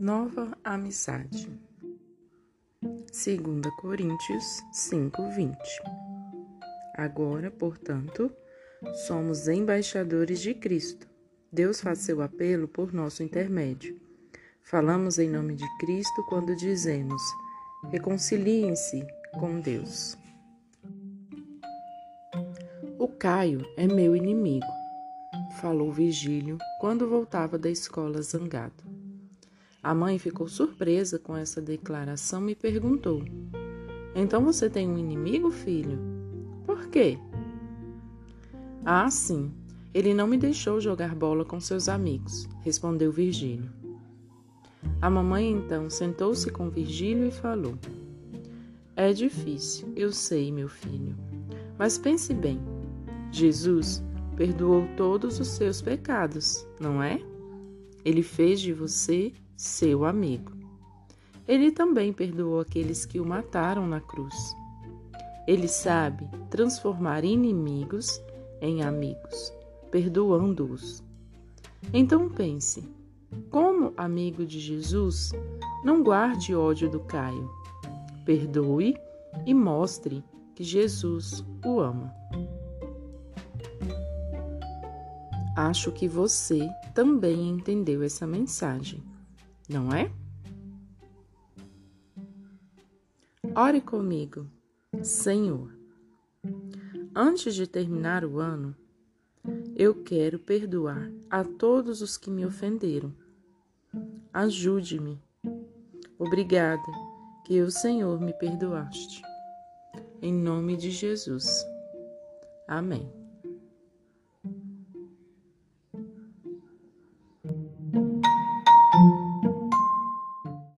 Nova amizade. 2 Coríntios 5:20. Agora, portanto, somos embaixadores de Cristo. Deus faz seu apelo por nosso intermédio. Falamos em nome de Cristo quando dizemos: reconciliem-se com Deus. O Caio é meu inimigo, falou Virgílio quando voltava da escola zangado. A mãe ficou surpresa com essa declaração e perguntou: Então você tem um inimigo, filho? Por quê? Ah, sim. Ele não me deixou jogar bola com seus amigos, respondeu Virgílio. A mamãe então sentou-se com Virgílio e falou: É difícil, eu sei, meu filho. Mas pense bem: Jesus perdoou todos os seus pecados, não é? Ele fez de você seu amigo. Ele também perdoou aqueles que o mataram na cruz. Ele sabe transformar inimigos em amigos, perdoando-os. Então pense: como amigo de Jesus, não guarde ódio do Caio. Perdoe e mostre que Jesus o ama. Acho que você também entendeu essa mensagem não é? Ore comigo, Senhor. Antes de terminar o ano, eu quero perdoar a todos os que me ofenderam. Ajude-me. Obrigada que o Senhor me perdoaste. Em nome de Jesus. Amém.